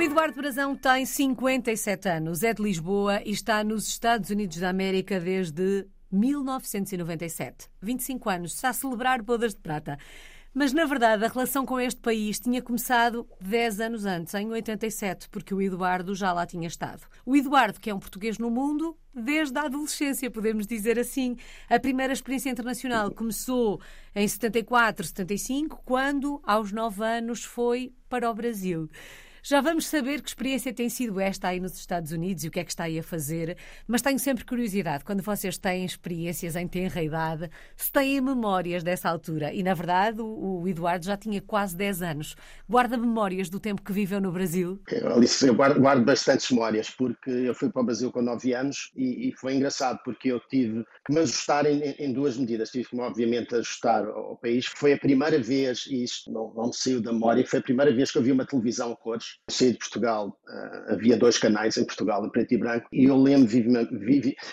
O Eduardo Brazão tem 57 anos, é de Lisboa e está nos Estados Unidos da América desde 1997. 25 anos, está a celebrar bodas de prata. Mas, na verdade, a relação com este país tinha começado 10 anos antes, em 87, porque o Eduardo já lá tinha estado. O Eduardo, que é um português no mundo, desde a adolescência, podemos dizer assim. A primeira experiência internacional começou em 74, 75, quando, aos 9 anos, foi para o Brasil. Já vamos saber que experiência tem sido esta aí nos Estados Unidos e o que é que está aí a fazer, mas tenho sempre curiosidade, quando vocês têm experiências em tenra idade, se têm memórias dessa altura. E, na verdade, o Eduardo já tinha quase 10 anos. Guarda memórias do tempo que viveu no Brasil? Alice, eu guardo, guardo bastantes memórias, porque eu fui para o Brasil com 9 anos e, e foi engraçado, porque eu tive que me ajustar em, em, duas medidas. Tive que, obviamente, ajustar ao país. Foi a primeira vez, e isto não, não saiu da memória, foi a primeira vez que eu vi uma televisão a cores saí de Portugal, uh, havia dois canais em Portugal, em preto e branco, e eu lembro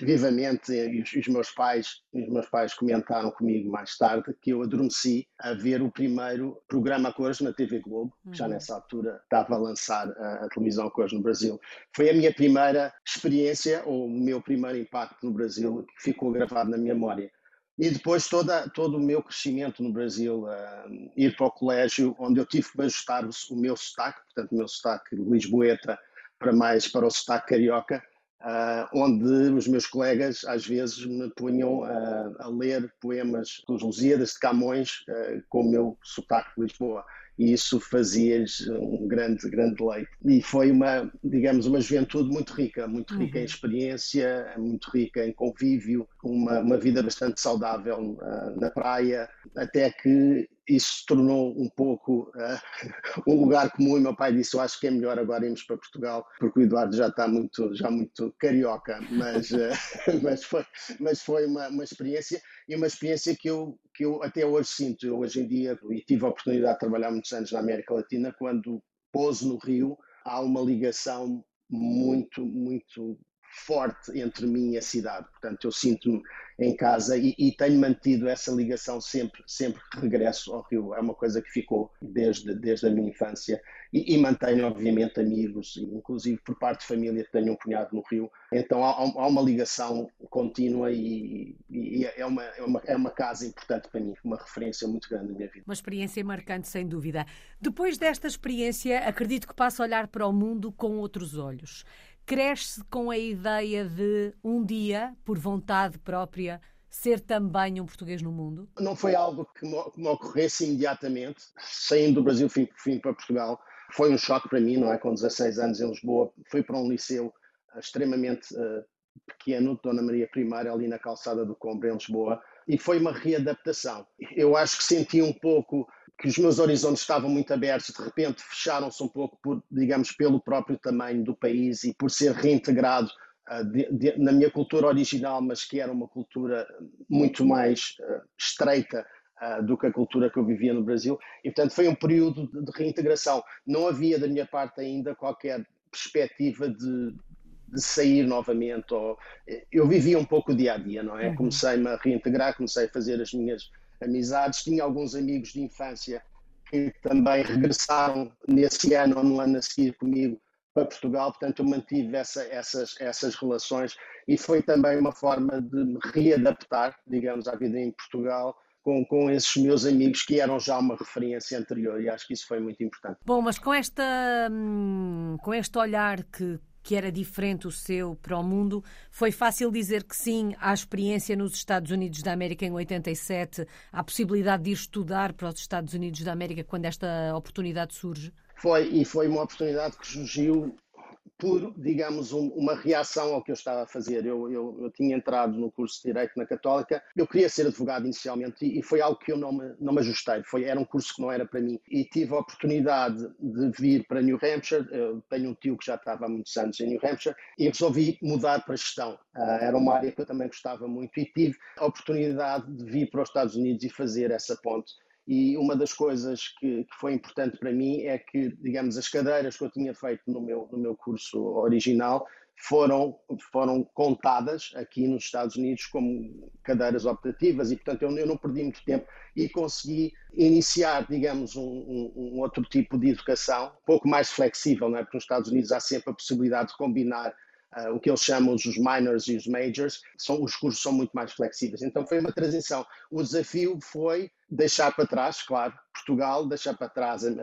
vivamente, e os, os, meus pais, os meus pais comentaram comigo mais tarde, que eu adormeci a ver o primeiro programa a cores na TV Globo, que já uhum. nessa altura estava a lançar a, a televisão a cores no Brasil. Foi a minha primeira experiência, ou o meu primeiro impacto no Brasil, que ficou gravado na minha memória. E depois toda, todo o meu crescimento no Brasil, uh, ir para o colégio, onde eu tive que ajustar o, meu sotaque, portanto, o meu sotaque lisboeta para mais para o sotaque carioca, uh, onde os meus colegas às vezes me punham uh, a ler poemas dos Lusíadas de Camões com o meu sotaque de Lisboa e isso fazia-lhes um grande, grande leite. E foi uma, digamos, uma juventude muito rica, muito rica uhum. em experiência, muito rica em convívio, uma, uma vida bastante saudável uh, na praia, até que isso se tornou um pouco uh, um lugar comum e meu pai disse, eu acho que é melhor agora irmos para Portugal, porque o Eduardo já está muito, já muito carioca, mas, uh, mas foi, mas foi uma, uma experiência e uma experiência que eu, que eu até hoje sinto. Eu hoje em dia, e tive a oportunidade de trabalhar muitos anos na América Latina, quando pouso no Rio, há uma ligação muito, muito forte entre mim e a cidade. Portanto, eu sinto-me em casa e, e, tenho mantido essa ligação sempre, sempre que regresso ao Rio. É uma coisa que ficou desde, desde a minha infância e, e mantenho, obviamente, amigos, inclusive por parte de família que tenho um cunhado no Rio. Então há, há uma ligação contínua e, e, é, uma, é, uma, é uma casa importante para mim, uma referência muito grande na minha vida. Uma experiência marcante, sem dúvida. Depois desta experiência, acredito que passo a olhar para o mundo com outros olhos cresce com a ideia de um dia, por vontade própria, ser também um português no mundo? Não foi algo que me, me ocorresse imediatamente. Saindo do Brasil, fui, fui, para Portugal. Foi um choque para mim, não é? Com 16 anos em Lisboa, fui para um liceu uh, extremamente uh, pequeno, Dona Maria I, ali na calçada do Combra, em Lisboa, e foi uma readaptação. Eu acho que senti um pouco que os meus horizontes estavam muito abertos, de repente fecharam-se um pouco, por, digamos, pelo próprio tamanho do país e por ser reintegrado uh, de, de, na minha cultura original, mas que era uma cultura muito mais uh, estreita uh, do que a cultura que eu vivia no Brasil. E, portanto, foi um período de, de reintegração. Não havia, da minha parte, ainda qualquer perspectiva de, de sair novamente. Ou... Eu vivia um pouco o dia a dia, não é? Uhum. Comecei-me a reintegrar, comecei a fazer as minhas amizades. Tinha alguns amigos de infância que também regressaram nesse ano ou no ano a seguir comigo para Portugal, portanto eu mantive essa, essas, essas relações e foi também uma forma de me readaptar, digamos, à vida em Portugal, com, com esses meus amigos que eram já uma referência anterior e acho que isso foi muito importante. Bom, mas com, esta, hum, com este olhar que que era diferente o seu para o mundo. Foi fácil dizer que sim à experiência nos Estados Unidos da América em 87, à possibilidade de ir estudar para os Estados Unidos da América quando esta oportunidade surge? Foi, e foi uma oportunidade que surgiu por, digamos, um, uma reação ao que eu estava a fazer. Eu, eu, eu, tinha entrado no curso de Direito na Católica, eu queria ser advogado inicialmente e, e, foi algo que eu não me, não me ajustei. Foi, era um curso que não era para mim. E tive a oportunidade de vir para New Hampshire. Eu tenho um tio que já estava há muitos anos em New Hampshire e resolvi mudar para gestão. Uh, era uma área que eu também gostava muito e tive a oportunidade de vir para os Estados Unidos e fazer essa ponte e uma das coisas que, que, foi importante para mim é que, digamos, as cadeiras que eu tinha feito no meu, no meu curso original foram, foram contadas aqui nos Estados Unidos como cadeiras optativas e, portanto, eu, eu não perdi muito tempo e consegui iniciar, digamos, um, um, um, outro tipo de educação, um pouco mais flexível, não é? porque nos Estados Unidos há sempre a possibilidade de combinar uh, o que eles chamam os minors e os majors, são, os cursos são muito mais flexíveis. Então foi uma transição. O desafio foi deixar para trás, claro, Portugal, deixar para trás uh,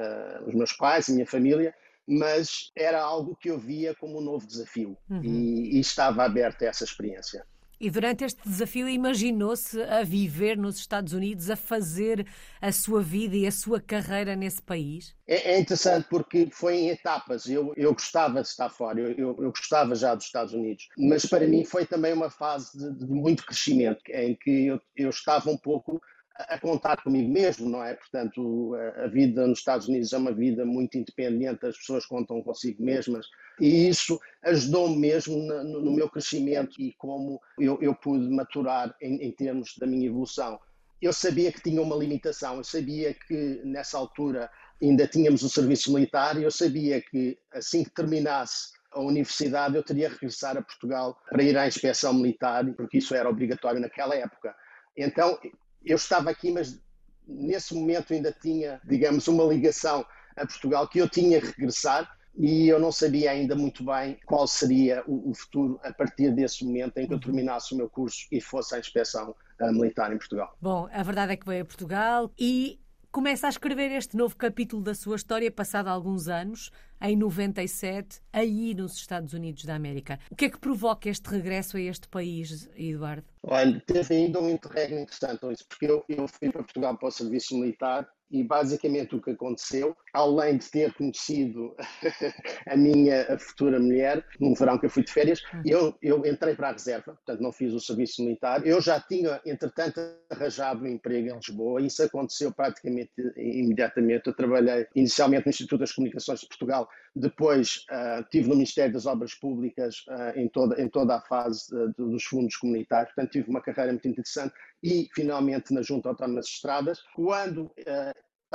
os meus pais, a minha família, mas era algo que eu via como um novo desafio uhum. e, e estava aberto a essa experiência. E durante este desafio imaginou-se a viver nos Estados Unidos, a fazer a sua vida e a sua carreira nesse país? É, é interessante porque foi em etapas. Eu, eu gostava de estar fora, eu, eu, eu, gostava já dos Estados Unidos, mas para mim foi também uma fase de, de muito crescimento, em que eu, eu estava um pouco a contar comigo mesmo, não é? Portanto, a, vida nos Estados Unidos é uma vida muito independente, as pessoas contam consigo mesmas e isso ajudou-me mesmo no, meu crescimento e como eu, eu pude maturar em, em, termos da minha evolução. Eu sabia que tinha uma limitação, eu sabia que nessa altura ainda tínhamos o serviço militar e eu sabia que assim que terminasse a universidade eu teria que regressar a Portugal para ir à inspeção militar, porque isso era obrigatório naquela época. Então eu estava aqui, mas nesse momento ainda tinha, digamos, uma ligação a Portugal que eu tinha que regressar e eu não sabia ainda muito bem qual seria o, o futuro a partir desse momento em que eu terminasse o meu curso e fosse à inspeção uh, militar em Portugal. Bom, a verdade é que veio a Portugal e começa a escrever este novo capítulo da sua história, passado alguns anos, em 97, aí nos Estados Unidos da América. O que é que provoca este regresso a este país, Eduardo? Olha, teve ainda um interregno interessante, porque eu, eu fui para Portugal para o serviço militar e basicamente o que aconteceu, além de ter conhecido a minha futura mulher, num verão que eu fui de férias, uhum. eu, eu entrei para a reserva, portanto não fiz o serviço militar. Eu já tinha, entretanto, arranjado um emprego em Lisboa, e isso aconteceu praticamente imediatamente. Eu trabalhei inicialmente no Instituto das Comunicações de Portugal, depois uh, estive no Ministério das Obras Públicas uh, em, toda, em toda a fase uh, dos fundos comunitários, portanto tive uma carreira muito interessante e finalmente na Junta Autónoma das Estradas. Quando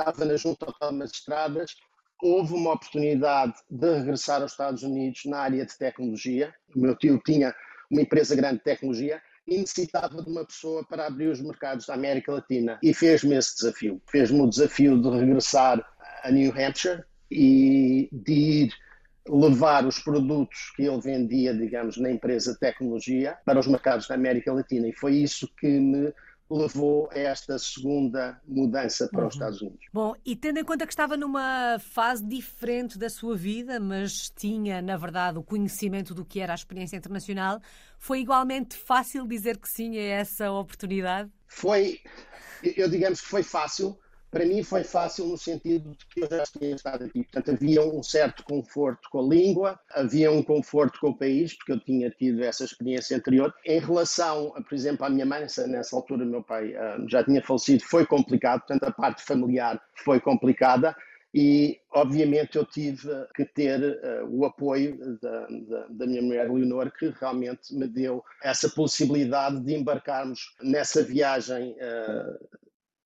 estava na Junta Autónoma das Estradas, houve uma oportunidade de regressar aos Estados Unidos na área de tecnologia. O meu tio tinha uma empresa grande de tecnologia e necessitava de uma pessoa para abrir os mercados da América Latina e fez-me esse desafio. Fez-me o desafio de regressar a New Hampshire e de ir levar os produtos que ele vendia, digamos, na empresa de tecnologia para os mercados da América Latina. E foi isso que me levou a esta segunda mudança para uhum. os Estados Unidos. Bom, e tendo em conta que estava numa fase diferente da sua vida, mas tinha, na verdade, o conhecimento do que era a experiência internacional, foi igualmente fácil dizer que sim a essa oportunidade? Foi, eu digamos que foi fácil, para mim foi fácil no sentido de que eu já tinha estado aqui. Portanto, havia um certo conforto com a língua, havia um conforto com o país, porque eu tinha tido essa experiência anterior. Em relação, por exemplo, à minha mãe, nessa altura meu pai uh, já tinha falecido, foi complicado, portanto, a parte familiar foi complicada. E, obviamente, eu tive que ter uh, o apoio da, da, da, minha mulher Leonor, que realmente me deu essa possibilidade de embarcarmos nessa viagem uh,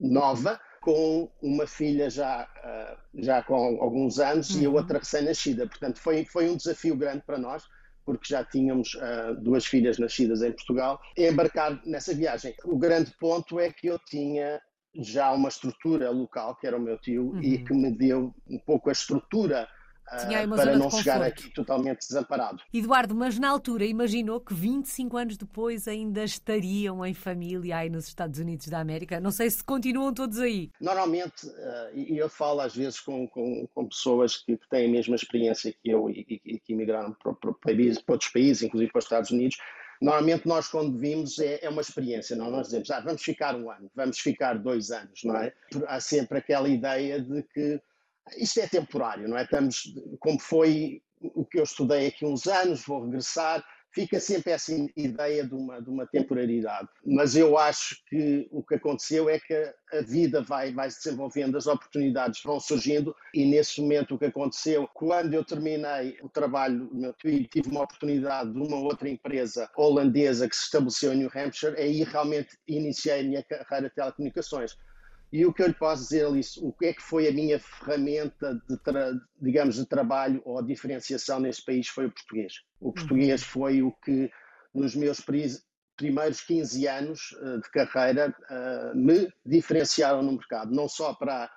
nova, com uma filha já, uh, já com alguns anos uhum. e a uhum. outra recém-nascida. Portanto, foi, foi um desafio grande para nós, porque já tínhamos uh, duas filhas nascidas em Portugal, embarcar nessa viagem. O grande ponto é que eu tinha já uma estrutura local, que era o meu tio, uhum. e que me deu um pouco a estrutura Uh, para não chegar aqui totalmente desamparado. Eduardo, mas na altura imaginou que 25 anos depois ainda estariam em família aí nos Estados Unidos da América? Não sei se continuam todos aí. Normalmente, uh, e eu falo às vezes com, com, com pessoas que, têm a mesma experiência que eu e, e, que emigraram para, para, para, outros países, inclusive para os Estados Unidos, Normalmente nós quando vimos é, é, uma experiência, não? Nós dizemos, ah, vamos ficar um ano, vamos ficar dois anos, não é? Há sempre aquela ideia de que isto é temporário, não é? Estamos, como foi o que eu estudei aqui uns anos, vou regressar, fica sempre essa ideia de uma, de uma temporalidade. Mas eu acho que o que aconteceu é que a vida vai, vai se desenvolvendo, as oportunidades vão surgindo e nesse momento o que aconteceu, quando eu terminei o trabalho meu tive uma oportunidade de uma outra empresa holandesa que se estabeleceu em New Hampshire, aí realmente iniciei a minha carreira de telecomunicações E o que eu lhe posso dizer, Alice, o que é que foi a minha ferramenta de, digamos, de trabalho ou diferenciação neste país foi o português. O português uhum. foi o que, nos meus primeiros 15 anos uh, de carreira, uh, me diferenciaram no mercado, não só para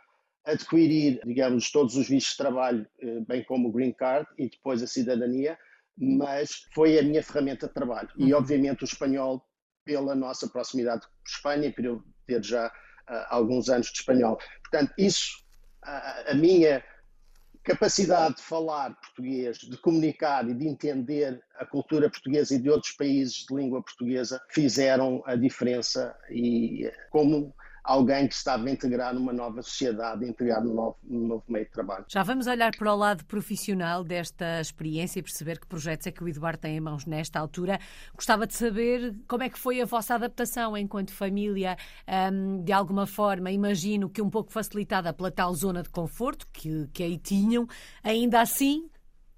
adquirir, digamos, todos os vistos de trabalho, uh, bem como o green card e depois a cidadania, mas foi a minha ferramenta de trabalho. E, uhum. obviamente, o espanhol, pela nossa proximidade com Espanha e por eu ter já alguns anos de espanhol. Portanto, isso, a, a minha capacidade de falar português, de comunicar e de entender a cultura portuguesa e de outros países de língua portuguesa fizeram a diferença e como alguém que estava a integrar numa nova sociedade, a integrar num novo, num novo meio de trabalho. Já vamos olhar para o lado profissional desta experiência e perceber que projetos é que o Eduardo tem em mãos nesta altura. Gostava de saber como é que foi a vossa adaptação enquanto família, um, de alguma forma, imagino que um pouco facilitada pela tal zona de conforto que, que aí tinham. Ainda assim,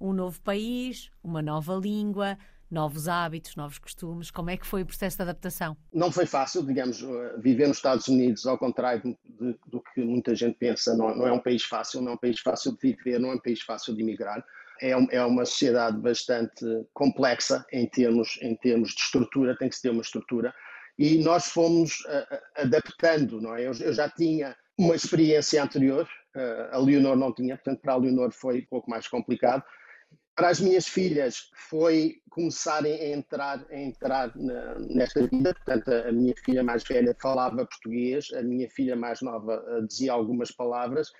um novo país, uma nova língua, novos hábitos, novos costumes? Como é que foi o processo de adaptação? Não foi fácil, digamos, eh, viver nos Estados Unidos, ao contrário de, do que muita gente pensa, não, não, é um país fácil, não é um país fácil de viver, não é um país fácil de emigrar. É, é uma sociedade bastante complexa em termos, em termos de estrutura, tem que se ter uma estrutura. E nós fomos uh, adaptando, não é? Eu, eu, já tinha uma experiência anterior, a Leonor não tinha, portanto, para a Leonor foi um pouco mais complicado para as minhas filhas foi começarem a entrar, a entrar na, nesta vida. Portanto, a, minha filha mais velha falava português, a minha filha mais nova uh, dizia algumas palavras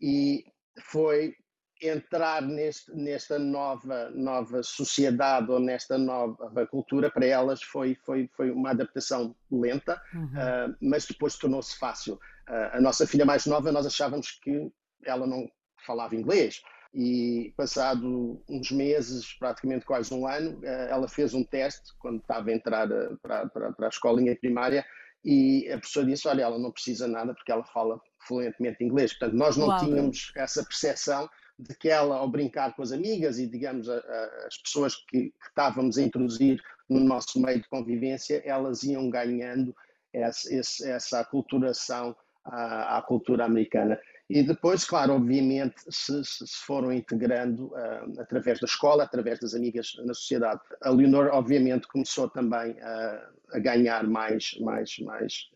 e foi entrar neste, nesta nova, nova sociedade ou nesta nova cultura, para elas foi, foi, foi uma adaptação lenta, uhum. uh, mas depois tornou-se fácil. Uh, a nossa filha mais nova, nós achávamos que ela não falava inglês, e passado uns meses, praticamente quase um ano, eh, ela fez um teste quando estava a entrar eh, para, para, para a escolinha primária e a professora disse, olha, ela não precisa nada porque ela fala fluentemente inglês. Portanto, nós não Uau. tínhamos essa percepção de que ela, ao brincar com as amigas e, digamos, a, a, as pessoas que, que, estávamos a introduzir no nosso meio de convivência, elas iam ganhando essa, essa aculturação à, à cultura americana. E depois, claro, obviamente, se, se foram integrando uh, através da escola, através das amigas na sociedade. A Leonor, obviamente, começou também uh, a ganhar mais, mais, mais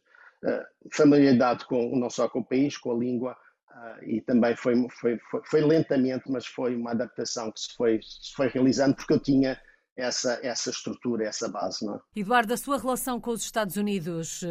uh, familiaridade com, não só com o país, com a língua, e também foi, foi, foi, foi, lentamente, mas foi uma adaptação que se foi, se foi realizando, porque eu tinha essa, essa estrutura, essa base. Não é? Eduardo, a sua relação com os Estados Unidos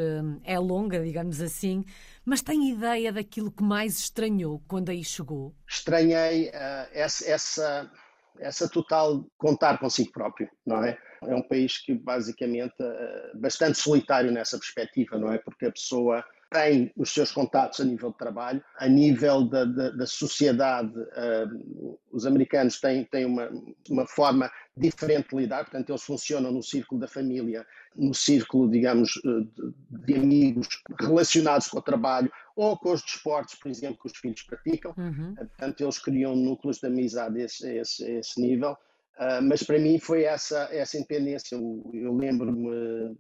é longa, digamos assim. Mas tem ideia daquilo que mais estranhou quando aí chegou? Estranhei uh, essa, essa, essa total contar consigo próprio, não é? É um país que basicamente uh, bastante solitário nessa perspectiva, não é? Porque a pessoa tem os seus contatos a nível de trabalho, a nível da, da, da sociedade, uh, os americanos têm, têm uma, uma forma diferente de lidar, portanto, eles funcionam no círculo da família, no círculo, digamos, de, de amigos relacionados com o trabalho ou com os desportos, por exemplo, que os filhos praticam. Uhum. Portanto, eles criam núcleos de amizade a esse, esse, esse nível. Uh, mas para mim foi essa, essa independência. Eu, eu lembro-me,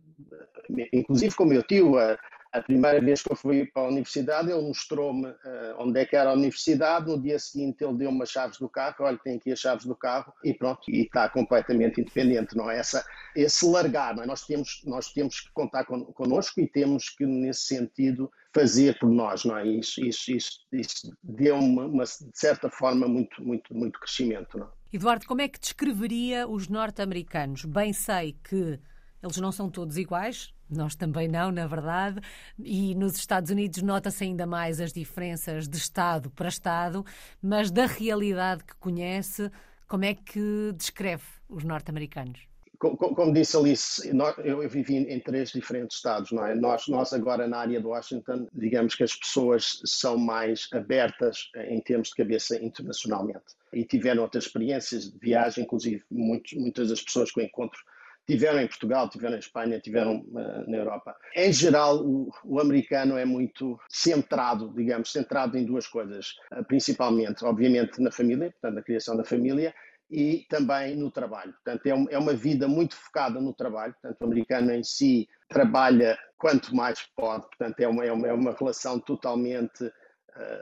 inclusive com o meu tio, a primeira vez que eu fui para a universidade, ele mostrou-me uh, onde é que era a universidade. No dia seguinte, ele deu-me as chaves do carro. Olha, tem aqui as chaves do carro e pronto, e está completamente independente, não é? Essa, esse largar, não é? Nós temos, nós temos que contar con, connosco e temos que, nesse sentido, fazer por nós, não é? Isso, isso, isso, isso deu uma, uma, de certa forma, muito, muito, muito crescimento, não é? Eduardo, como é que descreveria os norte-americanos? Bem sei que eles não são todos iguais, nós também não, na verdade, e nos Estados Unidos nota-se ainda mais as diferenças de Estado para Estado, mas da realidade que conhece, como é que descreve os norte-americanos? Como, como, disse Alice, eu vivi em três diferentes estados, não é? Nós, nós agora na área de Washington, digamos que as pessoas são mais abertas em termos de cabeça internacionalmente e tiveram outras experiências de viagem, inclusive muitos, muitas das pessoas que eu encontro tiveram em Portugal, tiveram em Espanha, tiveram uh, na Europa. Em geral, o, o, americano é muito centrado, digamos, centrado em duas coisas, uh, principalmente, obviamente, na família, portanto, na criação da família, e também no trabalho. Portanto, é, é uma vida muito focada no trabalho. Portanto, o americano em si trabalha quanto mais pode. Portanto, é uma, é uma, é uma relação totalmente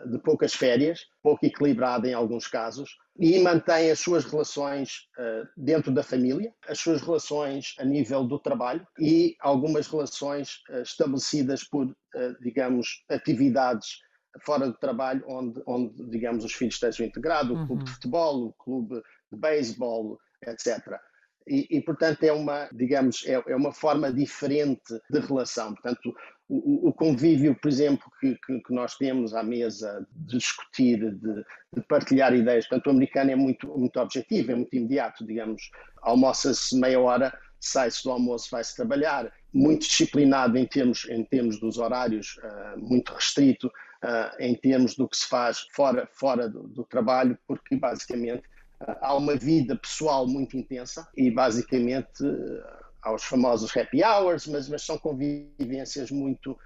de poucas férias, pouco equilibrada em alguns casos, e mantém as suas relações uh, dentro da família, as suas relações a nível do trabalho e algumas relações uh, estabelecidas por, digamos, atividades fora do trabalho, onde, onde digamos, os filhos estejam integrados, o clube uhum. de futebol, o clube de beisebol, etc. E, e, portanto, é uma, digamos, é, é, uma forma diferente de relação. Portanto, o, o convívio, por exemplo, que, que, que, nós temos à mesa de discutir, de, de, partilhar ideias, portanto, o americano é muito, muito objetivo, é muito imediato, digamos, almoça-se meia hora, sai-se do almoço, vai-se trabalhar, muito disciplinado em termos, em termos dos horários, uh, muito restrito, uh, em termos do que se faz fora, fora do, do trabalho, porque basicamente uh, há uma vida pessoal muito intensa e basicamente uh, há os famosos happy hours, mas, mas são convivências muito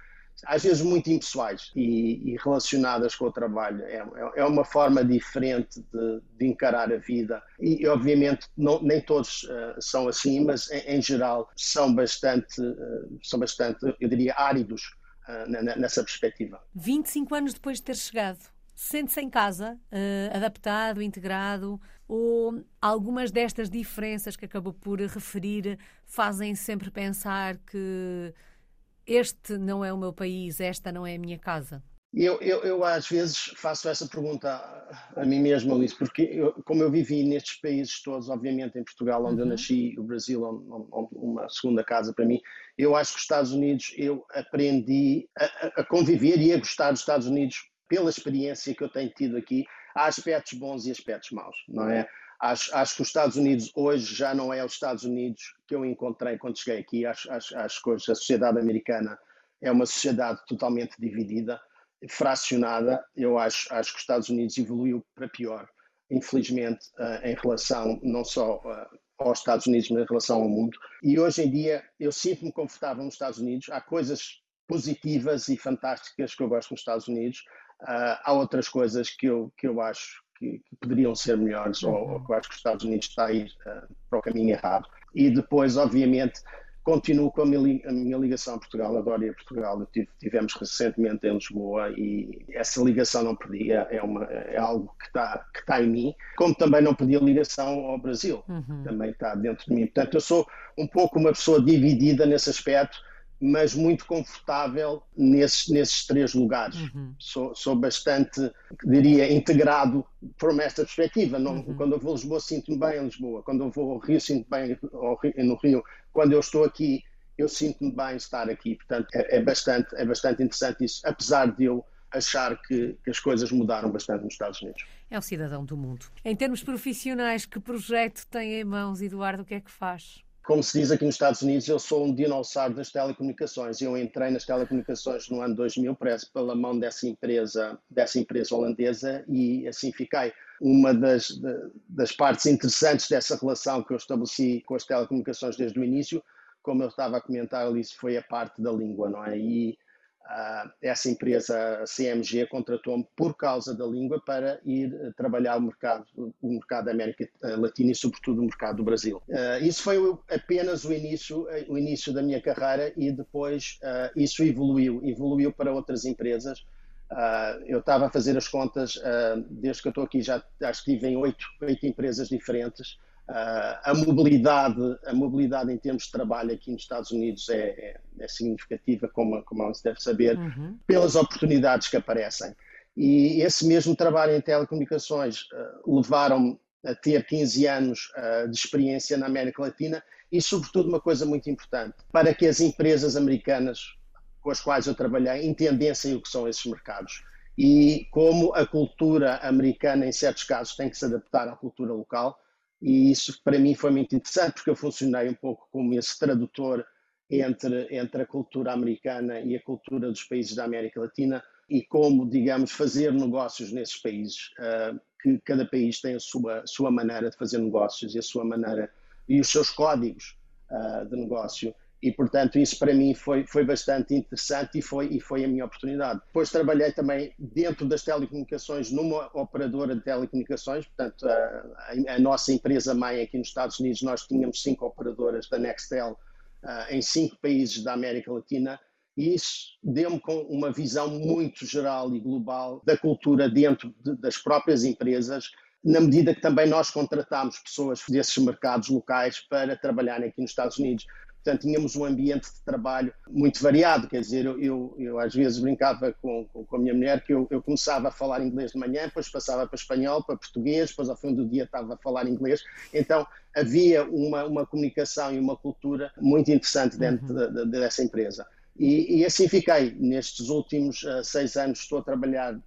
às vezes muito impessoais e, e relacionadas com o trabalho. É, é, é uma forma diferente de, de, encarar a vida e, obviamente, não, nem todos uh, são assim, mas em, em geral são bastante, uh, são bastante, eu diria, áridos uh, nessa perspectiva. 25 anos depois de ter chegado, sente-se em casa, adaptado, integrado, ou algumas destas diferenças que acabou por referir fazem sempre pensar que este não é o meu país, esta não é a minha casa? Eu, eu, eu, às vezes faço essa pergunta a, a mim mesmo, Alice, porque eu, como eu vivi nestes países todos, obviamente em Portugal, onde uhum. eu nasci, o Brasil, onde, onde, uma segunda casa para mim, eu acho que os Estados Unidos, eu aprendi a, a, conviver e a gostar dos Estados Unidos pela experiência que eu tenho tido aqui. Há aspectos bons e aspectos maus, não é? Acho, acho que os Estados Unidos hoje já não é os Estados Unidos que eu encontrei quando cheguei aqui. Acho, que a sociedade americana é uma sociedade totalmente dividida fracionada, eu acho, acho que os Estados Unidos evoluiu para pior, infelizmente, uh, em relação não só uh, aos Estados Unidos, mas em relação ao mundo. E hoje em dia eu sinto-me confortável nos Estados Unidos. Há coisas positivas e fantásticas que eu gosto nos Estados Unidos. Uh, há outras coisas que eu, que eu acho que, que poderiam ser melhores, ou, ou, que eu acho que os Estados Unidos está a ir para o caminho errado. E depois, obviamente, continuo com a minha, a minha, ligação a Portugal, adoro ir a Portugal. Tive, tivemos recentemente em Lisboa e essa ligação não perdia, é, uma, é algo que está que tá em mim, como também não perdi a ligação ao Brasil, uhum. também está dentro de mim. Portanto, eu sou um pouco uma pessoa dividida nesse aspecto, mas muito confortável nesses, nesses três lugares. Uhum. Sou, sou bastante, diria, integrado por esta perspectiva. Não, uhum. Quando eu vou a Lisboa, sinto-me bem em Lisboa. Quando eu vou ao Rio, sinto-me bem no Rio. Quando eu estou aqui, eu sinto-me bem estar aqui. Portanto, é, é, bastante, é bastante interessante isso, apesar de eu achar que, que, as coisas mudaram bastante nos Estados Unidos. É um cidadão do mundo. Em termos profissionais, que projeto tem em mãos, Eduardo? O que é que faz? Como se diz aqui nos Estados Unidos, eu sou um dinossauro das telecomunicações. Eu entrei nas telecomunicações no ano 2000, parece pela mão dessa empresa, dessa empresa holandesa, e assim fiquei. Uma das, das partes interessantes dessa relação que eu estabeleci com as telecomunicações desde o início, como eu estava a comentar ali, foi a parte da língua, não é? E essa empresa, a CMG, contratou-me por causa da língua para ir uh, trabalhar o mercado, o mercado da América eh, Latina e, sobretudo, o mercado do Brasil. Uh, isso foi apenas o início, o início da minha carreira e depois isso evoluiu, evoluiu para outras empresas. eu estava a fazer as contas, desde que eu estou aqui já, já estive em oito, oito empresas diferentes. Uh, a mobilidade, a mobilidade em termos de trabalho aqui nos Estados Unidos é, é, é significativa, como, como se deve saber, uhum. pelas oportunidades que aparecem. E esse mesmo trabalho em telecomunicações uh, levaram-me a ter 15 anos uh, de experiência na América Latina e, sobretudo, uma coisa muito importante, para que as empresas americanas com as quais eu trabalhei entendessem o que são esses mercados e como a cultura americana, em certos casos, tem que se adaptar à cultura local e isso para mim foi muito interessante porque eu funcionei um pouco como esse tradutor entre, entre a cultura americana e a cultura dos países da América Latina e como, digamos, fazer negócios nesses países, uh, que cada país tem a sua, sua maneira de fazer negócios e a sua maneira e os seus códigos uh, de negócio. E, portanto, isso para mim foi, foi bastante interessante e foi, e foi a minha oportunidade. Depois trabalhei também dentro das telecomunicações numa operadora de telecomunicações, portanto, a, a, nossa empresa mãe aqui nos Estados Unidos, nós tínhamos cinco operadoras da Nextel uh, em cinco países da América Latina e isso deu-me uma visão muito geral e global da cultura dentro de, das próprias empresas, na medida que também nós contratámos pessoas desses mercados locais para trabalharem aqui nos Estados Unidos. Portanto, tínhamos um ambiente de trabalho muito variado, quer dizer, eu, eu, eu às vezes brincava com, com, a minha mulher que eu, eu, começava a falar inglês de manhã, depois passava para espanhol, para português, depois ao fim do dia estava a falar inglês. Então, havia uma, uma comunicação e uma cultura muito interessante dentro uhum. de, de, dessa empresa. E, e, assim fiquei. Nestes últimos uh, seis anos estou a trabalhar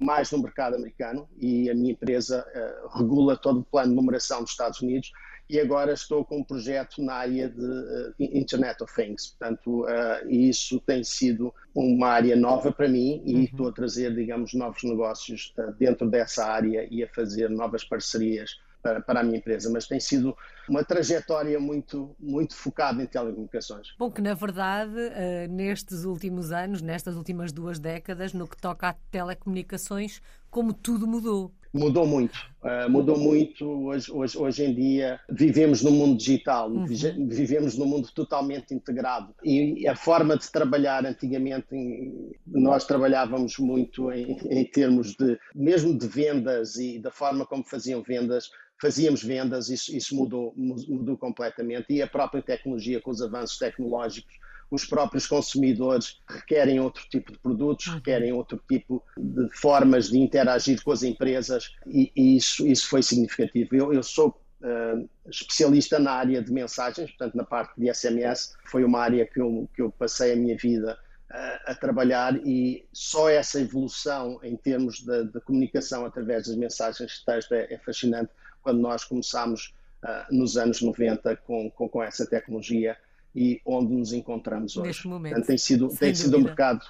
mais no mercado americano e a minha empresa uh, regula todo o plano de numeração dos Estados Unidos e agora estou com um projeto na área de uh, Internet of Things. Portanto, uh, isso tem sido uma área nova para mim e uhum. estou a trazer, digamos, novos negócios uh, dentro dessa área e a fazer novas parcerias para, para, a minha empresa, mas tem sido uma trajetória muito, muito focada em telecomunicações. Bom, que na verdade, nestes últimos anos, nestas últimas duas décadas, no que toca a telecomunicações, como tudo mudou mudou muito. Uh, mudou muito. Hoje, hoje, hoje em dia vivemos no mundo digital, uhum. vivemos num mundo totalmente integrado. E a forma de trabalhar antigamente, nós trabalhávamos muito em, em termos de, mesmo de vendas e da forma como faziam vendas, fazíamos vendas, isso, isso mudou, mudou completamente. E a própria tecnologia, com os avanços tecnológicos, os próprios consumidores requerem outro tipo de produtos, uhum. requerem outro tipo de formas de interagir com as empresas e, e isso, isso foi significativo. Eu, eu sou uh, especialista na área de mensagens, portanto, na parte de SMS, foi uma área que eu, que eu passei a minha vida uh, a trabalhar e só essa evolução em termos de, de comunicação através das mensagens de texto é, é fascinante quando nós começámos uh, nos anos 90 com, com, com essa tecnologia e onde nos encontramos hoje. Neste momento. Portanto, tem sido, tem sido um mercado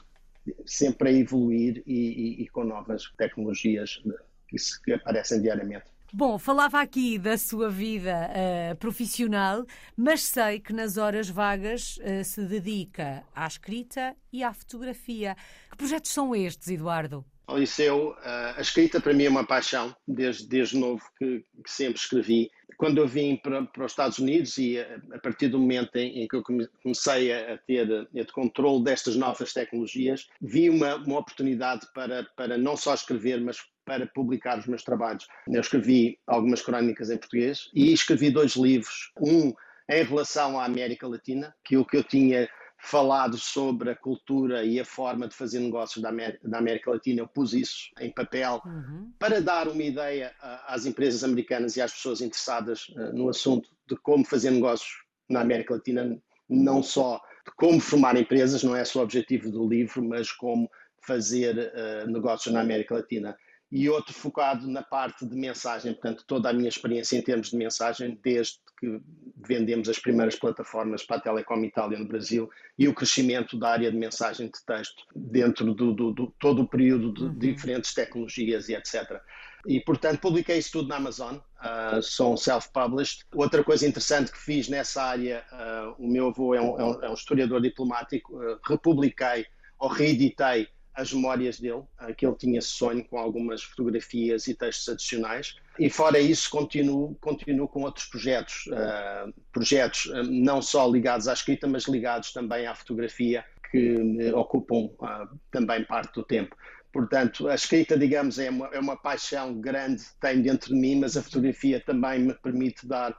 sempre a evoluir e, e, e com novas tecnologias que, se, que aparecem diariamente. Bom, falava aqui da sua vida uh, profissional, mas sei que nas horas vagas uh, se dedica à escrita e à fotografia. Que projetos são estes, Eduardo? Ao liceu, uh, a escrita para mim é uma paixão, desde, desde novo que, que sempre escrevi quando eu vim para, para, os Estados Unidos e a, a partir do momento em, em, que eu comecei a, ter, a ter controle destas novas tecnologias, vi uma, uma oportunidade para, para não só escrever, mas para publicar os meus trabalhos. Eu escrevi algumas crónicas em português e escrevi dois livros, um em relação à América Latina, que o que eu tinha falado sobre a cultura e a forma de fazer negócios da América, da América Latina, eu pus isso em papel uhum. para dar uma ideia às empresas americanas e às pessoas interessadas uh, no assunto de como fazer negócios na América Latina, não só de como formar empresas, não é só o objetivo do livro, mas como fazer uh, negócios na América Latina e outro focado na parte de mensagem, portanto, toda a minha experiência em termos de mensagem, desde que vendemos as primeiras plataformas para a Telecom Itália no Brasil e o crescimento da área de mensagem de texto dentro do, do, do todo o período de, uhum. diferentes tecnologias e etc. E, portanto, publiquei isso tudo na Amazon, uh, sou self-published. Outra coisa interessante que fiz nessa área, uh, o meu avô é um, é um, é um historiador diplomático, uh, republiquei ou reeditei as memórias dele, que ele tinha sonho com algumas fotografias e textos adicionais. E fora isso, continuo, continuo com outros projetos, uh, projetos uh, não só ligados à escrita, mas ligados também à fotografia, que me ocupam uh, também parte do tempo. Portanto, a escrita, digamos, é uma, é uma paixão grande que tenho dentro de mim, mas a fotografia também me permite dar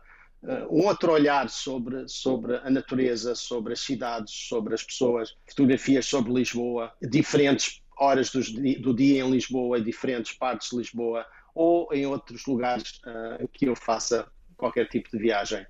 um outro olhar sobre, sobre a natureza, sobre as cidades, sobre as pessoas, fotografias sobre Lisboa, diferentes horas do, do dia em Lisboa diferentes partes de Lisboa, ou em outros lugares uh, que eu faça qualquer tipo de viagem.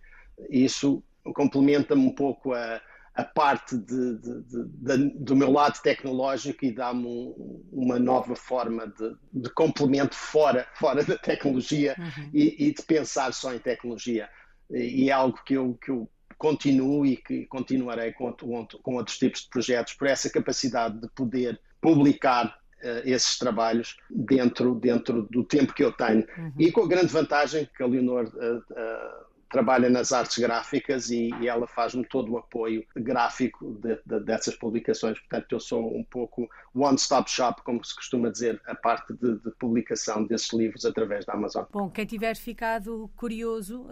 Isso complementa-me um pouco a, a parte de, de, de, do meu lado tecnológico e dá-me um, uma nova forma de, complemento fora, fora da tecnologia uhum. e, e, de pensar só em tecnologia e é algo que eu, que eu continuo e que continuarei com, com outros tipos de projetos por essa capacidade de poder publicar uh, esses trabalhos dentro, dentro do tempo que eu tenho. Uhum. E com a grande vantagem que a Leonor uh, uh, trabalha nas artes gráficas e, e ela faz-me todo o apoio gráfico de, de, dessas publicações. Portanto, eu sou um pouco one-stop shop, como se costuma dizer, a parte de, de, publicação desses livros através da Amazon. Bom, quem tiver ficado curioso,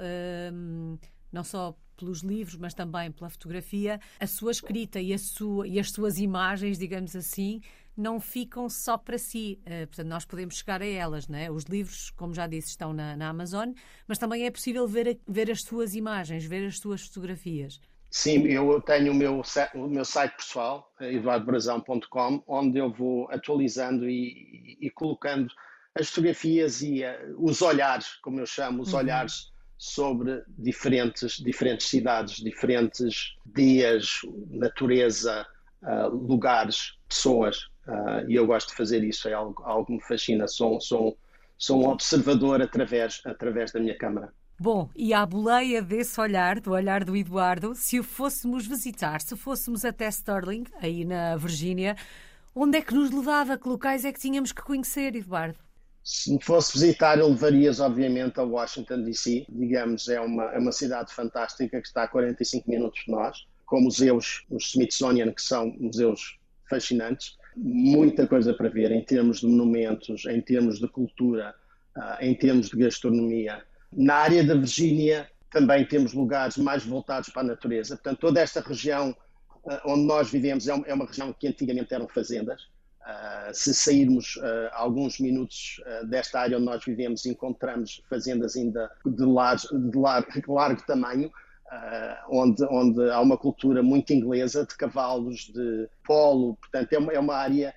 hum, não só pelos livros, mas também pela fotografia, a sua escrita e, a sua, e as suas imagens, digamos assim, não ficam só para si. Uh, portanto, nós podemos chegar a elas. Né? Os livros, como já disse, estão na, na Amazon, mas também é possível ver, ver as suas imagens, ver as suas fotografias. Sim, eu tenho o meu, o meu site pessoal, eduardobrazão.com, onde eu vou atualizando e, e, e colocando as fotografias e uh, os olhares, como eu chamo, os uhum. olhares sobre diferentes, diferentes cidades, diferentes dias, natureza, uh, lugares, pessoas. Uh, e eu gosto de fazer isso, é algo, algo que me fascina. Sou, sou, sou um observador através, através da minha câmara. Bom, e à boleia desse olhar, do olhar do Eduardo, se o fôssemos visitar, se fôssemos até Sterling, aí na Virgínia, onde é que nos levava? Que locais é que tínhamos que conhecer, Eduardo? Se me fosse visitar, eu levarias, obviamente, a Washington, D.C. Digamos, é uma, é uma cidade fantástica que está a 45 minutos de nós, com museus, os Smithsonian, que são museus fascinantes, muita coisa para ver em termos de monumentos, em termos de cultura, uh, em termos de gastronomia. Na área da Virgínia também temos lugares mais voltados para a natureza. Portanto, toda esta região uh, onde nós vivemos é, é uma região que antigamente eram fazendas. Uh, se sairmos alguns minutos desta área onde nós vivemos, encontramos fazendas ainda de, largo, de largo, largo tamanho, onde, onde há uma cultura muito inglesa de cavalos, de polo, portanto é uma, é uma área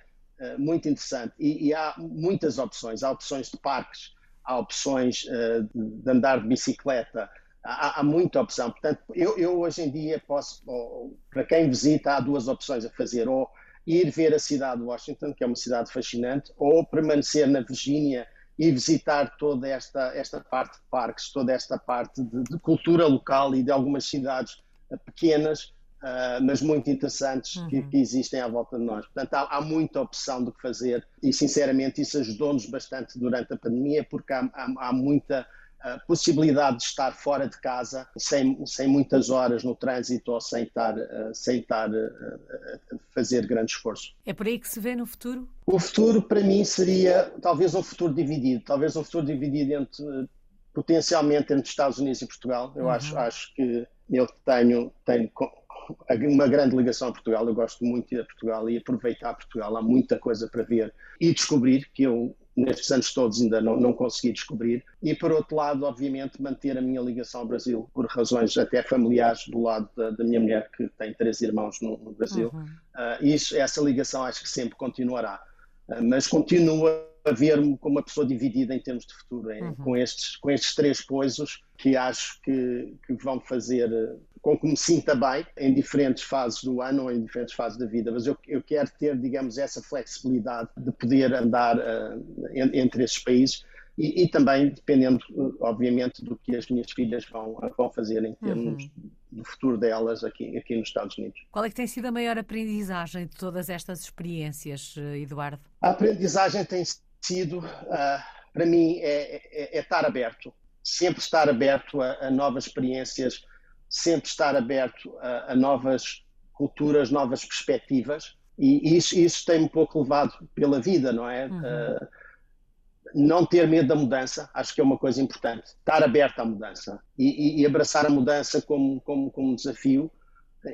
muito interessante. E, e, há muitas opções, há opções de parques, há opções de andar de bicicleta, há, há, muita opção. Portanto, eu, eu hoje em dia posso, ou, para quem visita, há duas opções a fazer, ou ir ver a cidade de Washington, que é uma cidade fascinante, ou permanecer na Virgínia e visitar toda esta, esta parte de parques, toda esta parte de, de cultura local e de algumas cidades uh, pequenas, uh, mas muito interessantes uhum. que, que, existem à volta de nós. Portanto, há, há muita opção do que fazer e, sinceramente, isso ajudou-nos bastante durante a pandemia, porque há, há, há muita a possibilidade de estar fora de casa sem, sem muitas horas no trânsito ou sem estar, uh, sem estar uh, a fazer grande esforço. É por aí que se vê no futuro? O futuro para mim seria talvez um futuro dividido, talvez um futuro dividido entre potencialmente entre Estados Unidos e Portugal. Eu uhum. acho, acho que eu tenho, tenho uma grande ligação a Portugal. Eu gosto muito de ir a Portugal e aproveitar Portugal. Há muita coisa para ver e descobrir que eu nestes anos todos ainda não, não consegui descobrir. E por outro lado, obviamente, manter a minha ligação ao Brasil, por razões até familiares do lado da, da minha mulher, que tem três irmãos no, no Brasil. Uhum. Uh, isso, essa ligação acho que sempre continuará. Uh, mas continua a ver-me como uma pessoa dividida em termos de futuro, uhum. com, estes, com estes três coisas que acho que, que vão fazer com que me sinta bem em diferentes fases do ano ou em diferentes fases da vida, mas eu, eu quero ter, digamos, essa flexibilidade de poder andar uh, entre esses países e, e, também dependendo, obviamente, do que as minhas filhas vão, vão fazer em termos uhum. do futuro delas aqui, aqui nos Estados Unidos. Qual é que tem sido a maior aprendizagem de todas estas experiências, eh, Eduardo? A aprendizagem tem sido, uh, para mim, é, é, é, estar aberto, sempre estar aberto a, a novas experiências, sempre estar aberto a, a novas culturas, novas perspectivas, e isso, isso tem um pouco levado pela vida, não é? Uhum. Uh, não ter medo da mudança, acho que é uma coisa importante. Estar aberto à mudança e, e, e abraçar a mudança como, como, como um desafio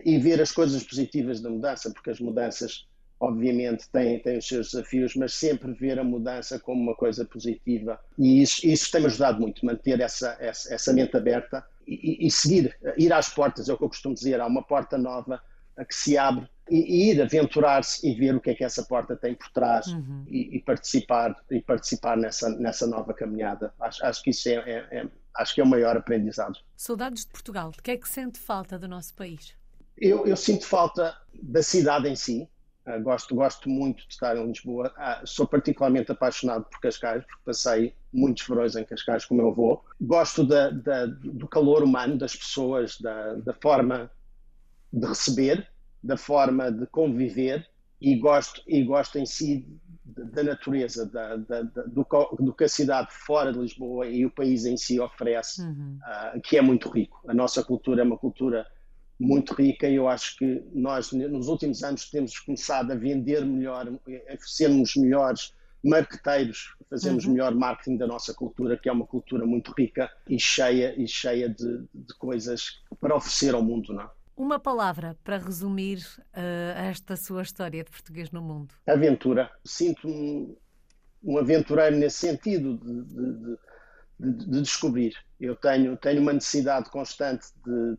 e ver as coisas positivas da mudança, porque as mudanças, obviamente, têm, têm os seus desafios, mas sempre ver a mudança como uma coisa positiva. E isso, isso tem-me ajudado muito, manter essa, essa, essa mente aberta e, e, seguir, ir às portas, é o que eu costumo dizer, há uma porta nova que se abre e, e ir aventurar-se e ver o que é que essa porta tem por trás uhum. e, e, participar e participar nessa nessa nova caminhada. Acho, acho que isso é, é, é, acho que é o maior aprendizado. Saudades de Portugal. De que é que sente falta do nosso país? Eu, eu sinto falta da cidade em si. Uh, gosto, gosto muito de estar em Lisboa. Uh, sou particularmente apaixonado por Cascais, porque passei muitos verões em Cascais com o meu avô. Gosto da, da, do calor humano das pessoas, da, da forma de receber, da forma de conviver e gosto, e gosto em si da natureza, da, da, da, do, do, que a cidade fora de Lisboa e o país em si oferece, uhum. uh, que é muito rico. A nossa cultura é uma cultura muito rica e eu acho que nós, nos últimos anos, temos começado a vender melhor, a sermos melhores marqueteiros, fazemos uhum. melhor marketing da nossa cultura, que é uma cultura muito rica e cheia, e cheia de, de coisas para oferecer ao mundo, não é? Uma palavra para resumir uh, esta sua história de português no mundo. Aventura. Sinto-me um, aventureiro nesse sentido de, de, de, de, descobrir. Eu tenho, tenho uma necessidade constante de,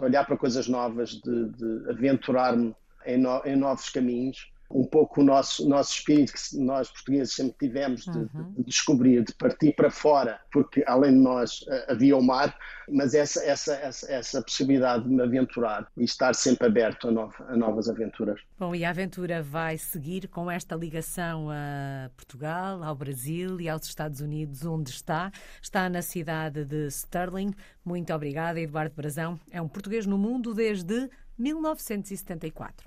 olhar para coisas novas, de, aventurar-me em, no, em novos caminhos um pouco o nosso, nosso espírito que nós portugueses sempre tivemos de, uhum. de, descobrir, de partir para fora, porque além de nós eh, havia o mar, mas essa, essa, essa, essa possibilidade de me aventurar e estar sempre aberto a, novo, a novas aventuras. Bom, e a aventura vai seguir com esta ligação a Portugal, ao Brasil e aos Estados Unidos, onde está. Está na cidade de Sterling. Muito obrigada, Eduardo Brazão. É um português no mundo desde 1974.